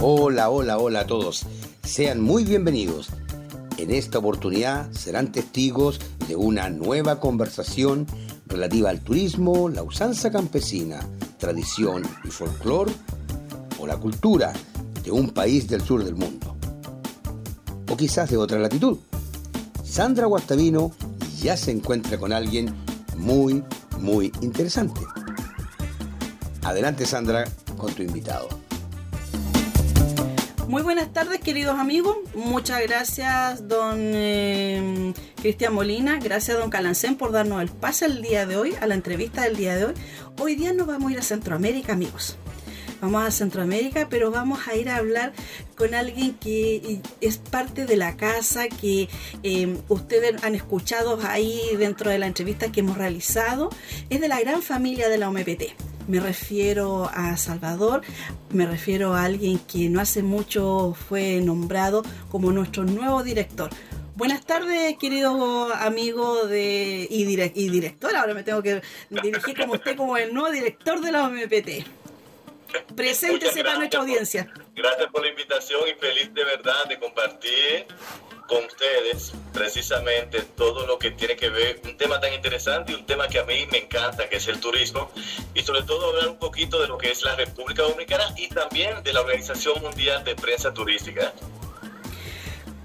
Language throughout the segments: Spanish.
Hola, hola, hola a todos. Sean muy bienvenidos. En esta oportunidad serán testigos de una nueva conversación relativa al turismo, la usanza campesina, tradición y folclore o la cultura de un país del sur del mundo. O quizás de otra latitud. Sandra Guastavino ya se encuentra con alguien muy, muy interesante. Adelante Sandra con tu invitado. Muy buenas tardes, queridos amigos. Muchas gracias, don eh, Cristian Molina. Gracias, don Calancén, por darnos el pase el día de hoy, a la entrevista del día de hoy. Hoy día nos vamos a ir a Centroamérica, amigos. Vamos a Centroamérica, pero vamos a ir a hablar con alguien que es parte de la casa, que eh, ustedes han escuchado ahí dentro de la entrevista que hemos realizado. Es de la gran familia de la OMPT me refiero a Salvador, me refiero a alguien que no hace mucho fue nombrado como nuestro nuevo director. Buenas tardes, querido amigo de, y, y director. Ahora me tengo que dirigir como usted, como el nuevo director de la OMPT. Preséntese para nuestra audiencia. Gracias por la invitación y feliz de verdad de compartir con ustedes precisamente todo lo que tiene que ver, un tema tan interesante y un tema que a mí me encanta, que es el turismo, y sobre todo hablar un poquito de lo que es la República Dominicana y también de la Organización Mundial de Prensa Turística.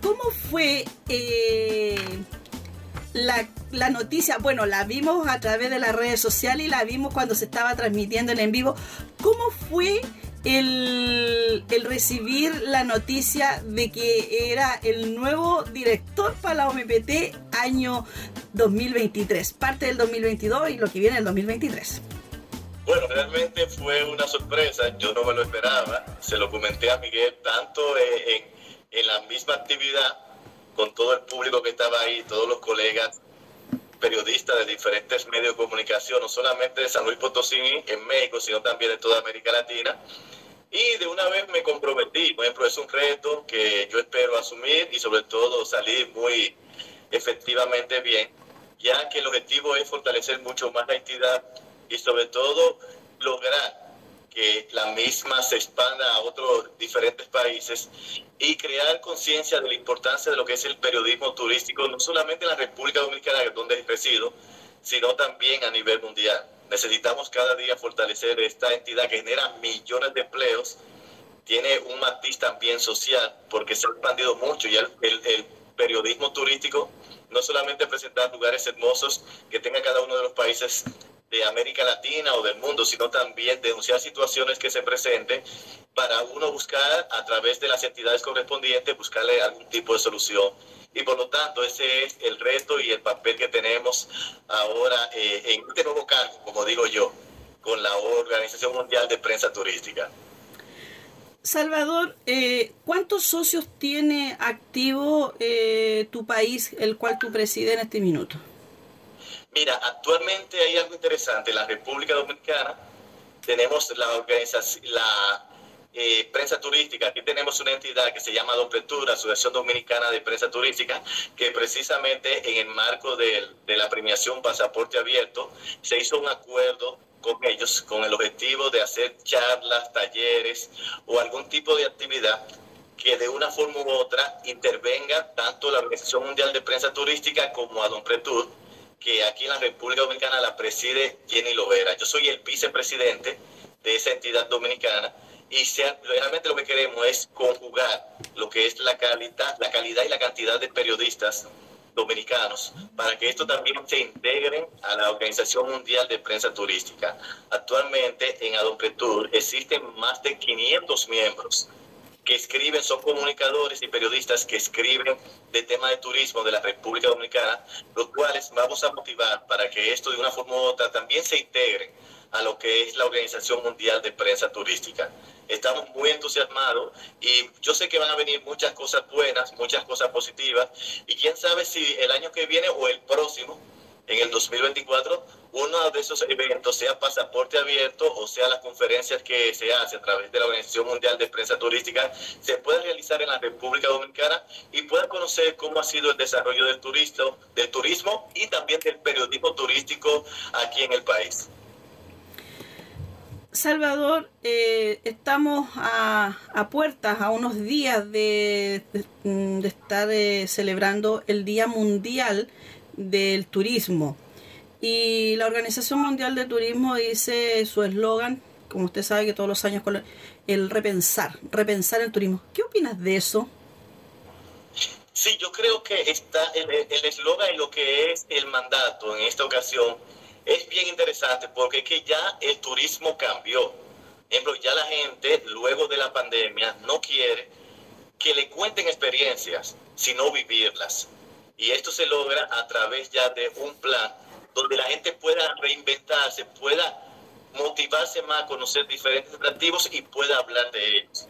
¿Cómo fue eh, la, la, noticia? Bueno, la vimos a través de las redes sociales y la vimos cuando se estaba transmitiendo en en vivo. ¿Cómo fue el, recibir la noticia de que era el nuevo director para la OMPT año 2023, parte del 2022 y lo que viene el 2023. Bueno, realmente fue una sorpresa, yo no me lo esperaba, se lo comenté a Miguel tanto en, en la misma actividad con todo el público que estaba ahí, todos los colegas periodistas de diferentes medios de comunicación, no solamente de San Luis Potosí en México, sino también de toda América Latina. Y de una vez me comprometí, por ejemplo, es un reto que yo espero asumir y sobre todo salir muy efectivamente bien, ya que el objetivo es fortalecer mucho más la entidad y sobre todo lograr que la misma se expanda a otros diferentes países y crear conciencia de la importancia de lo que es el periodismo turístico, no solamente en la República Dominicana, donde resido, sino también a nivel mundial. Necesitamos cada día fortalecer esta entidad que genera millones de empleos, tiene un matiz también social, porque se ha expandido mucho y el, el periodismo turístico no solamente presentar lugares hermosos que tenga cada uno de los países de América Latina o del mundo, sino también denunciar situaciones que se presenten para uno buscar a través de las entidades correspondientes, buscarle algún tipo de solución. Y por lo tanto, ese es el reto y el papel que tenemos ahora eh, en este nuevo cargo, como digo yo, con la Organización Mundial de Prensa Turística. Salvador, eh, ¿cuántos socios tiene activo eh, tu país, el cual tú presides en este minuto? Mira, actualmente hay algo interesante. En la República Dominicana tenemos la organización, la eh, prensa turística. Aquí tenemos una entidad que se llama Dopretura, Asociación Dominicana de Prensa Turística, que precisamente en el marco de, de la premiación Pasaporte Abierto se hizo un acuerdo con ellos con el objetivo de hacer charlas, talleres o algún tipo de actividad que de una forma u otra intervenga tanto la Organización Mundial de Prensa Turística como a Don Pretur que aquí en la República Dominicana la preside Jenny Lovera. Yo soy el vicepresidente de esa entidad dominicana y realmente lo que queremos es conjugar lo que es la calidad, la calidad y la cantidad de periodistas dominicanos para que esto también se integre a la Organización Mundial de Prensa Turística. Actualmente en Adompretur existen más de 500 miembros que escriben, son comunicadores y periodistas que escriben de tema de turismo de la República Dominicana, los cuales vamos a motivar para que esto de una forma u otra también se integre a lo que es la Organización Mundial de Prensa Turística. Estamos muy entusiasmados y yo sé que van a venir muchas cosas buenas, muchas cosas positivas y quién sabe si el año que viene o el próximo en el 2024 uno de esos eventos, sea pasaporte abierto o sea las conferencias que se hacen a través de la Organización Mundial de Prensa Turística, se pueda realizar en la República Dominicana y pueda conocer cómo ha sido el desarrollo del, turismo, del turismo y también del periodismo turístico aquí en el país. Salvador, eh, estamos a, puertas, a unos días de, estar eh, celebrando el Día Mundial del Turismo. Y la Organización Mundial de Turismo dice su eslogan, como usted sabe que todos los años, el repensar, repensar el turismo. ¿Qué opinas de eso? Sí, yo creo que está el eslogan y lo que es el mandato en esta ocasión es bien interesante porque es que ya el turismo cambió. Ejemplo, ya la gente luego de la pandemia no quiere que le cuenten experiencias, sino vivirlas. Y esto se logra a través ya de un plan donde la gente pueda reinventarse, pueda motivarse más a conocer diferentes atractivos y pueda hablar de ellos.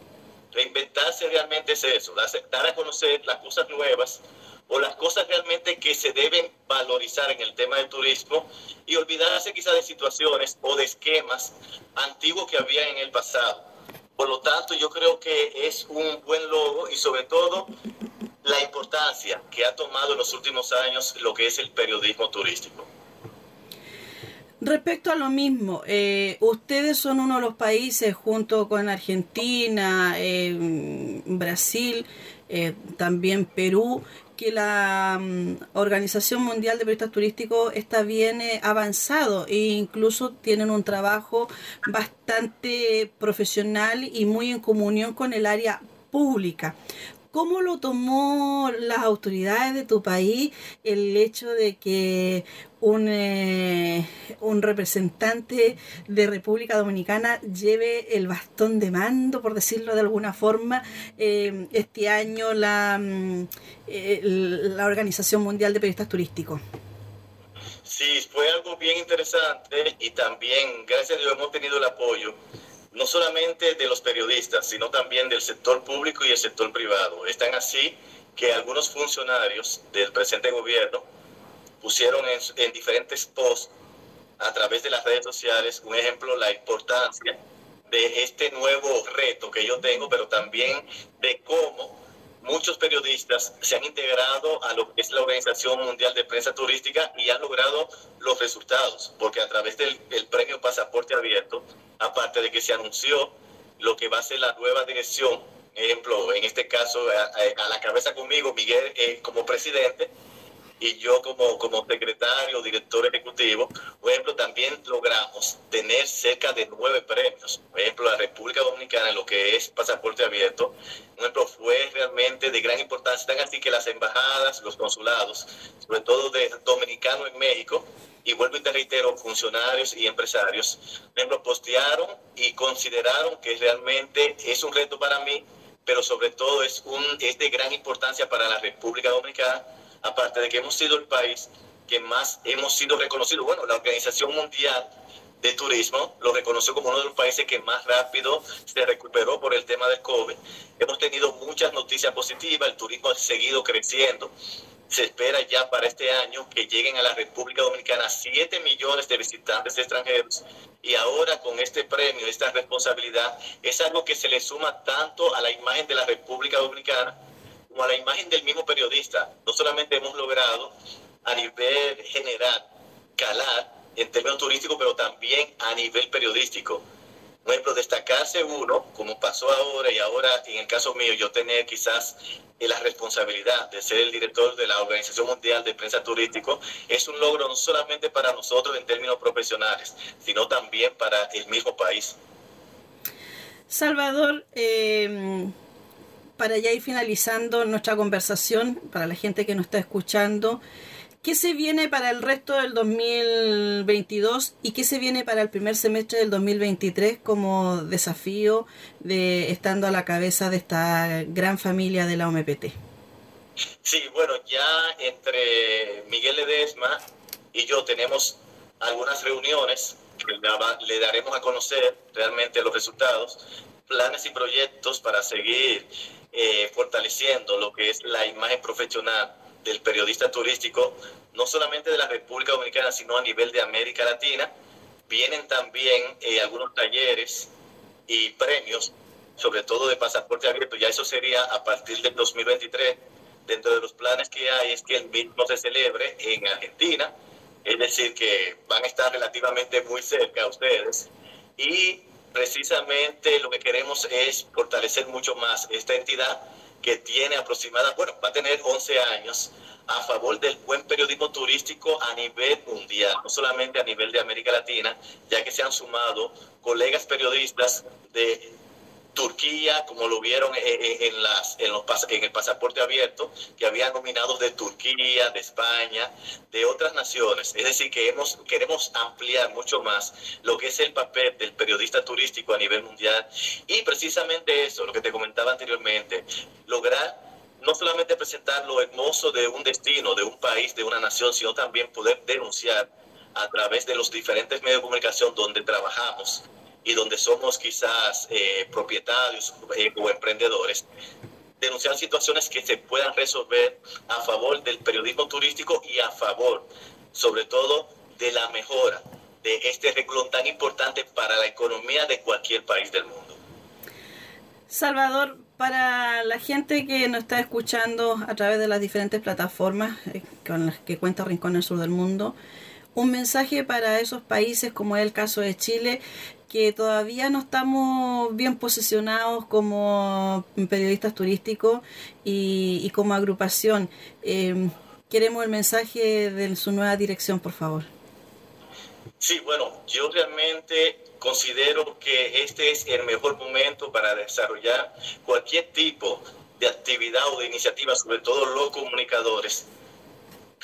Reinventarse realmente es eso, dar a conocer las cosas nuevas o las cosas realmente que se deben valorizar en el tema del turismo y olvidarse quizá de situaciones o de esquemas antiguos que había en el pasado. Por lo tanto, yo creo que es un buen logo y sobre todo la importancia que ha tomado en los últimos años lo que es el periodismo turístico. Respecto a lo mismo, eh, ustedes son uno de los países junto con Argentina, eh, Brasil, eh, también Perú, que la mm, Organización Mundial de Periodistas Turísticos está bien eh, avanzado e incluso tienen un trabajo bastante profesional y muy en comunión con el área pública. ¿Cómo lo tomó las autoridades de tu país el hecho de que un, eh, un representante de República Dominicana lleve el bastón de mando, por decirlo de alguna forma, eh, este año la, mm, eh, la Organización Mundial de Periodistas Turísticos? Sí, fue algo bien interesante y también, gracias a Dios, hemos tenido el apoyo no solamente de los periodistas, sino también del sector público y el sector privado. Están así que algunos funcionarios del presente gobierno pusieron en, diferentes posts a través de las redes sociales, un ejemplo, la importancia de este nuevo reto que yo tengo, pero también de cómo muchos periodistas se han integrado a lo que es la Organización Mundial de Prensa Turística y han logrado los resultados, porque a través del, premio Pasaporte Abierto, aparte de que se anunció lo que va a ser la nueva dirección, ejemplo, en este caso a, la cabeza conmigo, Miguel eh, como presidente, y yo como, como secretario, director ejecutivo, por ejemplo, también logramos tener cerca de nueve premios. Por ejemplo, la República Dominicana en lo que es pasaporte abierto, un ejemplo, fue realmente de gran importancia, tan así que las embajadas, los consulados, sobre todo de dominicanos en México, y vuelvo y te reitero, funcionarios y empresarios, ejemplo, postearon y consideraron que realmente es un reto para mí, pero sobre todo es, un, es de gran importancia para la República Dominicana aparte de que hemos sido el país que más hemos sido reconocidos. Bueno, la Organización Mundial de Turismo lo reconoció como uno de los países que más rápido se recuperó por el tema del COVID. Hemos tenido muchas noticias positivas, el turismo ha seguido creciendo. Se espera ya para este año que lleguen a la República Dominicana 7 millones de visitantes extranjeros y ahora con este premio, esta responsabilidad, es algo que se le suma tanto a la imagen de la República Dominicana como a la imagen del mismo periodista. No solamente hemos logrado a nivel general calar en términos turísticos, pero también a nivel periodístico. Por ejemplo, destacarse uno, como pasó ahora y ahora en el caso mío, yo tener quizás la responsabilidad de ser el director de la Organización Mundial de Prensa Turístico, es un logro no solamente para nosotros en términos profesionales, sino también para el mismo país. Salvador, eh, para ya ir finalizando nuestra conversación, para la gente que nos está escuchando, ¿qué se viene para el resto del 2022 y qué se viene para el primer semestre del 2023 como desafío de estando a la cabeza de esta gran familia de la OMPT? Sí, bueno, ya entre Miguel Ledesma y yo tenemos algunas reuniones que le daremos a conocer realmente los resultados, planes y proyectos para seguir eh, fortaleciendo lo que es la imagen profesional del periodista turístico, no solamente de la República Dominicana, sino a nivel de América Latina. Vienen también eh, algunos talleres y premios, sobre todo de pasaporte abierto, ya eso sería a partir del 2023. Dentro de los planes que hay es que el mismo se celebre en Argentina, es decir, que van a estar relativamente muy cerca a ustedes. Y precisamente lo que queremos es fortalecer mucho más esta entidad que tiene aproximada, bueno, va a tener 11 años a favor del buen periodismo turístico a nivel mundial, no solamente a nivel de América Latina, ya que se han sumado colegas periodistas de Turquía, como lo vieron en, las, en, los, en el pasaporte abierto, que había nominados de Turquía, de España, de otras naciones. Es decir, que hemos, queremos ampliar mucho más lo que es el papel del periodista turístico a nivel mundial. Y precisamente eso, lo que te comentaba anteriormente, lograr no solamente presentar lo hermoso de un destino, de un país, de una nación, sino también poder denunciar a través de los diferentes medios de comunicación donde trabajamos y donde somos quizás eh, propietarios eh, o emprendedores, denunciar situaciones que se puedan resolver a favor del periodismo turístico y a favor, sobre todo, de la mejora de este renglón tan importante para la economía de cualquier país del mundo. Salvador, para la gente que nos está escuchando a través de las diferentes plataformas eh, con las que cuenta Rincón del Sur del Mundo, un mensaje para esos países como es el caso de Chile, que todavía no estamos bien posicionados como periodistas turísticos y, como agrupación. Em, queremos el mensaje de su nueva dirección, por favor. Sí, bueno, yo realmente considero que este es el mejor momento para desarrollar cualquier tipo de actividad o de iniciativa, sobre todo los comunicadores,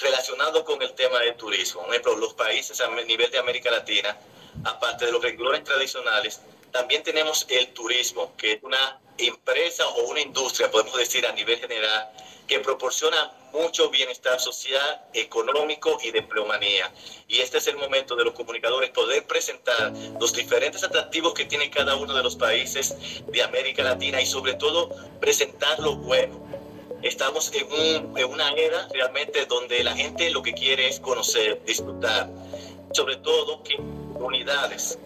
relacionado con el tema del turismo. Por ejemplo, los países a nivel de América Latina aparte de los renglones tradicionales, también tenemos el turismo, que es una empresa o una industria, podemos decir a nivel general, que proporciona mucho bienestar social, económico y de empleomanía. Y este es el momento de los comunicadores poder presentar los diferentes atractivos que tiene cada uno de los países de América Latina y sobre todo presentar lo bueno. Estamos en, en una era realmente donde la gente lo que quiere es conocer, disfrutar, sobre todo que unidades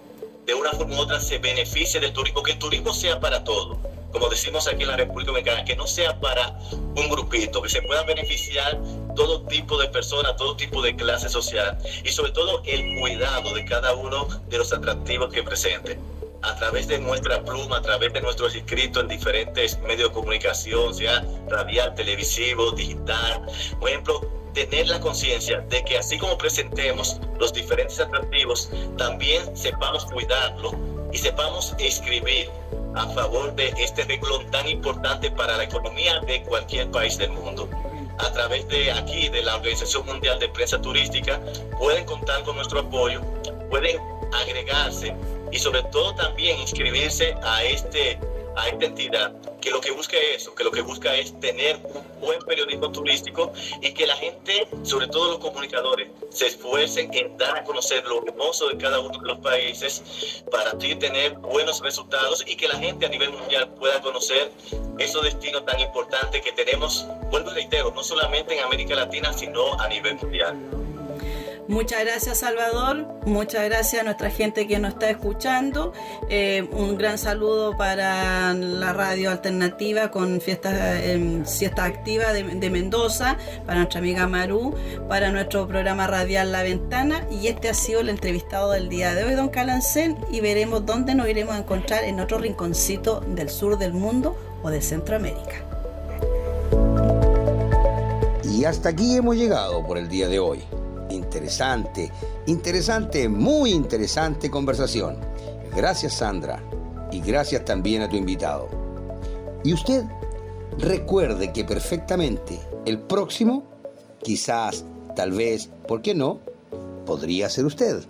de una forma u otra se beneficie del turismo, que el turismo sea para todos, como decimos aquí en la República Dominicana, que no sea para un grupito, que se pueda beneficiar todo tipo de personas, todo tipo de clase social y sobre todo el cuidado de cada uno de los atractivos que presente a través de nuestra pluma, a través de nuestros escritos en diferentes medios de comunicación, sea radial, televisivo, digital. Por ejemplo, tener la conciencia de que así como presentemos los diferentes atractivos, también sepamos cuidarlo y sepamos escribir a favor de este renglón tan importante para la economía de cualquier país del mundo. A través de aquí, de la Organización Mundial de Prensa Turística, pueden contar con nuestro apoyo, pueden agregarse y sobre todo también inscribirse a este a esta entidad que lo que busca es eso, que lo que busca es tener un buen periodismo turístico y que la gente, sobre todo los comunicadores, se esfuercen en dar a conocer lo hermoso de cada uno de los países para así tener buenos resultados y que la gente a nivel mundial pueda conocer esos destinos tan importantes que tenemos, vuelvo y reitero, no solamente en América Latina, sino a nivel mundial. Muchas gracias Salvador, muchas gracias a nuestra gente que nos está escuchando. Eh, un gran saludo para la radio alternativa con fiesta, eh, siesta activa de, Mendoza, para nuestra amiga Maru, para nuestro programa radial La Ventana y este ha sido el entrevistado del día de hoy, don Calancén, y veremos dónde nos iremos a encontrar en otro rinconcito del sur del mundo o de Centroamérica. Y hasta aquí hemos llegado por el día de hoy interesante, interesante, muy interesante conversación. Gracias Sandra y gracias también a tu invitado. Y usted recuerde que perfectamente el próximo, quizás, tal vez, ¿por qué no? Podría ser usted.